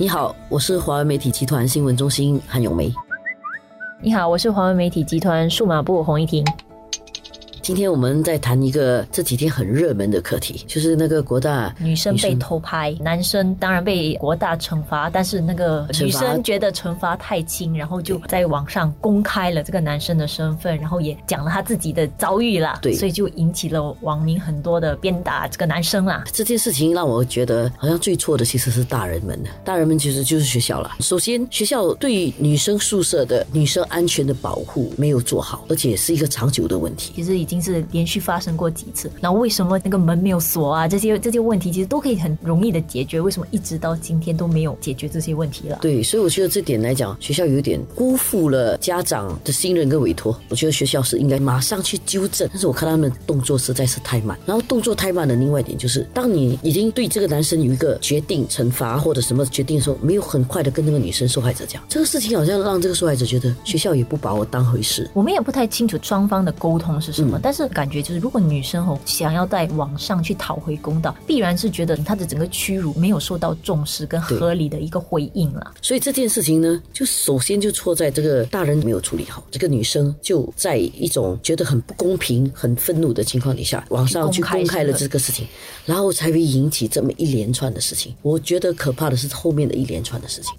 你好，我是华为媒体集团新闻中心韩永梅。你好，我是华为媒体集团数码部洪一婷。今天我们在谈一个这几天很热门的课题，就是那个国大女生被偷拍，男生当然被国大惩罚，但是那个女生觉得惩罚太轻，然后就在网上公开了这个男生的身份，然后也讲了他自己的遭遇啦。对，所以就引起了网民很多的鞭打这个男生啦。这件事情让我觉得好像最错的其实是大人们的，大人们其实就是学校了。首先，学校对女生宿舍的女生安全的保护没有做好，而且是一个长久的问题。其实已经。是连续发生过几次，然后为什么那个门没有锁啊？这些这些问题其实都可以很容易的解决，为什么一直到今天都没有解决这些问题了？对，所以我觉得这点来讲，学校有点辜负了家长的信任跟委托。我觉得学校是应该马上去纠正，但是我看他们动作实在是太慢。然后动作太慢的另外一点就是，当你已经对这个男生有一个决定惩罚或者什么决定的时候，没有很快的跟那个女生受害者讲这个事情，好像让这个受害者觉得学校也不把我当回事。我们也不太清楚双方的沟通是什么。但是感觉就是，如果女生哦想要在网上去讨回公道，必然是觉得她的整个屈辱没有受到重视跟合理的一个回应了。所以这件事情呢，就首先就错在这个大人没有处理好，这个女生就在一种觉得很不公平、很愤怒的情况底下，网上去公开了这个事情，然后才会引起这么一连串的事情。我觉得可怕的是后面的一连串的事情。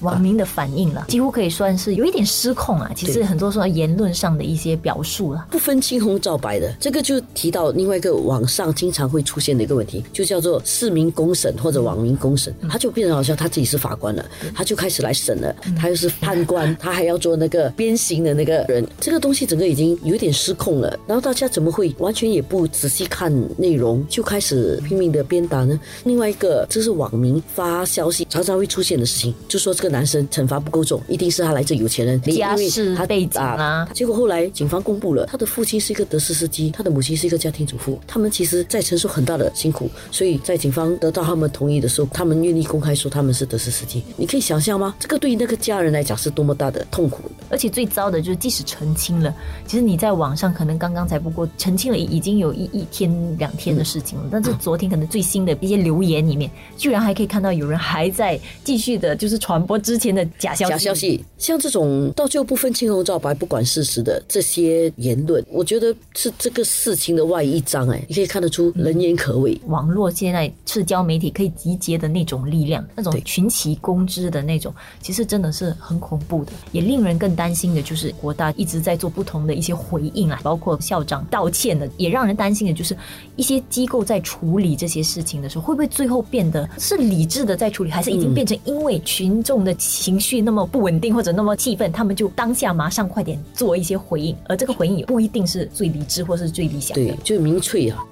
网民的反应了，几乎可以算是有一点失控啊。其实很多说言论上的一些表述了，不分青红皂白的。这个就提到另外一个网上经常会出现的一个问题，就叫做市民公审或者网民公审。他就变成好像他自己是法官了，他就开始来审了。他又是判官，他还要做那个鞭刑的那个人。这个东西整个已经有点失控了。然后大家怎么会完全也不仔细看内容，就开始拼命的鞭打呢？另外一个，这是网民发消息常常会出现的事情，就说这个。男生惩罚不够重，一定是他来自有钱人，家世背景啊。结果后来警方公布了，他的父亲是一个德士司机，他的母亲是一个家庭主妇，他们其实在承受很大的辛苦，所以在警方得到他们同意的时候，他们愿意公开说他们是德士司机。你可以想象吗？这个对于那个家人来讲是多么大的痛苦。而且最糟的就是，即使澄清了，其实你在网上可能刚刚才不过澄清了已经有一一天两天的事情了，但是昨天可能最新的一些留言里面，居然还可以看到有人还在继续的，就是传播之前的假消息。假消息，像这种到最后不分青红皂白、不管事实的这些言论，我觉得是这个事情的外一张。哎，你可以看得出人言可畏。网络现在社交媒体可以集结的那种力量，那种群起攻之的那种，其实真的是很恐怖的，也令人更。担心的就是国大一直在做不同的一些回应啊，包括校长道歉的，也让人担心的就是一些机构在处理这些事情的时候，会不会最后变得是理智的在处理，还是已经变成因为群众的情绪那么不稳定或者那么气愤，他们就当下马上快点做一些回应，而这个回应也不一定是最理智或是最理想的，对，就民粹啊。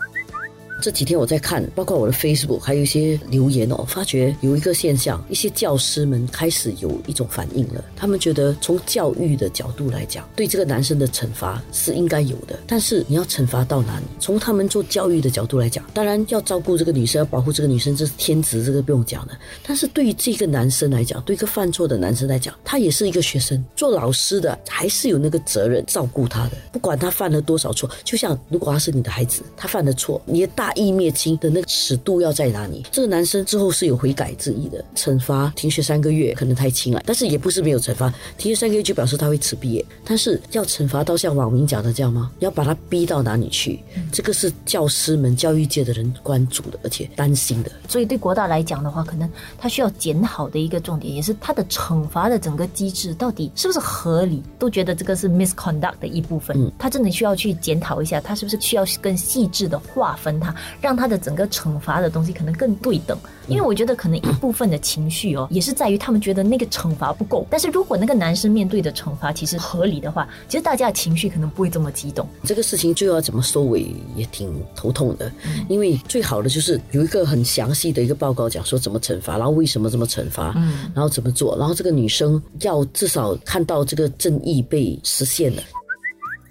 这几天我在看，包括我的 Facebook，还有一些留言哦，发觉有一个现象，一些教师们开始有一种反应了。他们觉得从教育的角度来讲，对这个男生的惩罚是应该有的，但是你要惩罚到哪里？从他们做教育的角度来讲，当然要照顾这个女生，要保护这个女生，这是天职，这个不用讲的。但是对于这个男生来讲，对一个犯错的男生来讲，他也是一个学生，做老师的还是有那个责任照顾他的，不管他犯了多少错。就像如果他是你的孩子，他犯了错，你的大。意灭亲的那个尺度要在哪里？这个男生之后是有悔改之意的，惩罚停学三个月可能太轻了，但是也不是没有惩罚，停学三个月就表示他会辞毕业。但是要惩罚到像网民讲的这样吗？要把他逼到哪里去？这个是教师们、教育界的人关注的，而且担心的。所以对国大来讲的话，可能他需要检讨的一个重点，也是他的惩罚的整个机制到底是不是合理？都觉得这个是 misconduct 的一部分，嗯，他真的需要去检讨一下，他是不是需要更细致的划分它。让他的整个惩罚的东西可能更对等，因为我觉得可能一部分的情绪哦，也是在于他们觉得那个惩罚不够。但是如果那个男生面对的惩罚其实合理的话，其实大家的情绪可能不会这么激动。这个事情就要怎么收尾也挺头痛的，因为最好的就是有一个很详细的一个报告，讲说怎么惩罚，然后为什么这么惩罚，嗯，然后怎么做，然后这个女生要至少看到这个正义被实现了。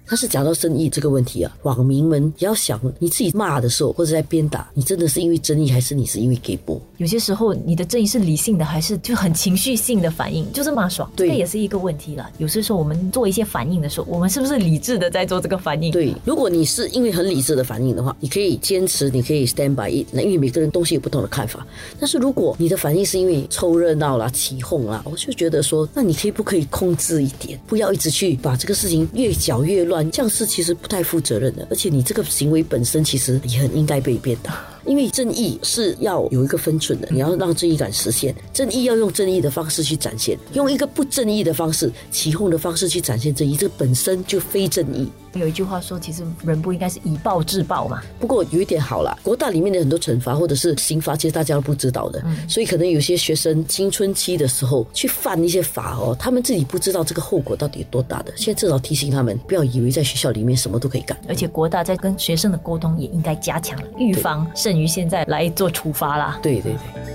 但是讲到正义这个问题啊，网民们也要想，你自己骂的时候或者在鞭打，你真的是因为争议，还是你是因为给播？有些时候你的正义是理性的，还是就很情绪性的反应，就是骂爽，对这也是一个问题了。有些时候我们做一些反应的时候，我们是不是理智的在做这个反应？对，如果你是因为很理智的反应的话，你可以坚持，你可以 stand by it，那因为每个人东西有不同的看法。但是如果你的反应是因为凑热闹啦、起哄啦，我就觉得说，那你可以不可以控制一点，不要一直去把这个事情越搅越乱，这样是其实不太负责任的。而且你这个行为本身其实也很应该被鞭打。因为正义是要有一个分寸的，你要让正义感实现。正义要用正义的方式去展现，用一个不正义的方式、起哄的方式去展现正义，这本身就非正义。有一句话说，其实人不应该是以暴制暴嘛。不过有一点好了，国大里面的很多惩罚或者是刑罚，其实大家都不知道的，所以可能有些学生青春期的时候去犯一些法哦，他们自己不知道这个后果到底有多大的。现在至少提醒他们，不要以为在学校里面什么都可以干。而且国大在跟学生的沟通也应该加强，预防胜于现在来做处罚啦。对对对。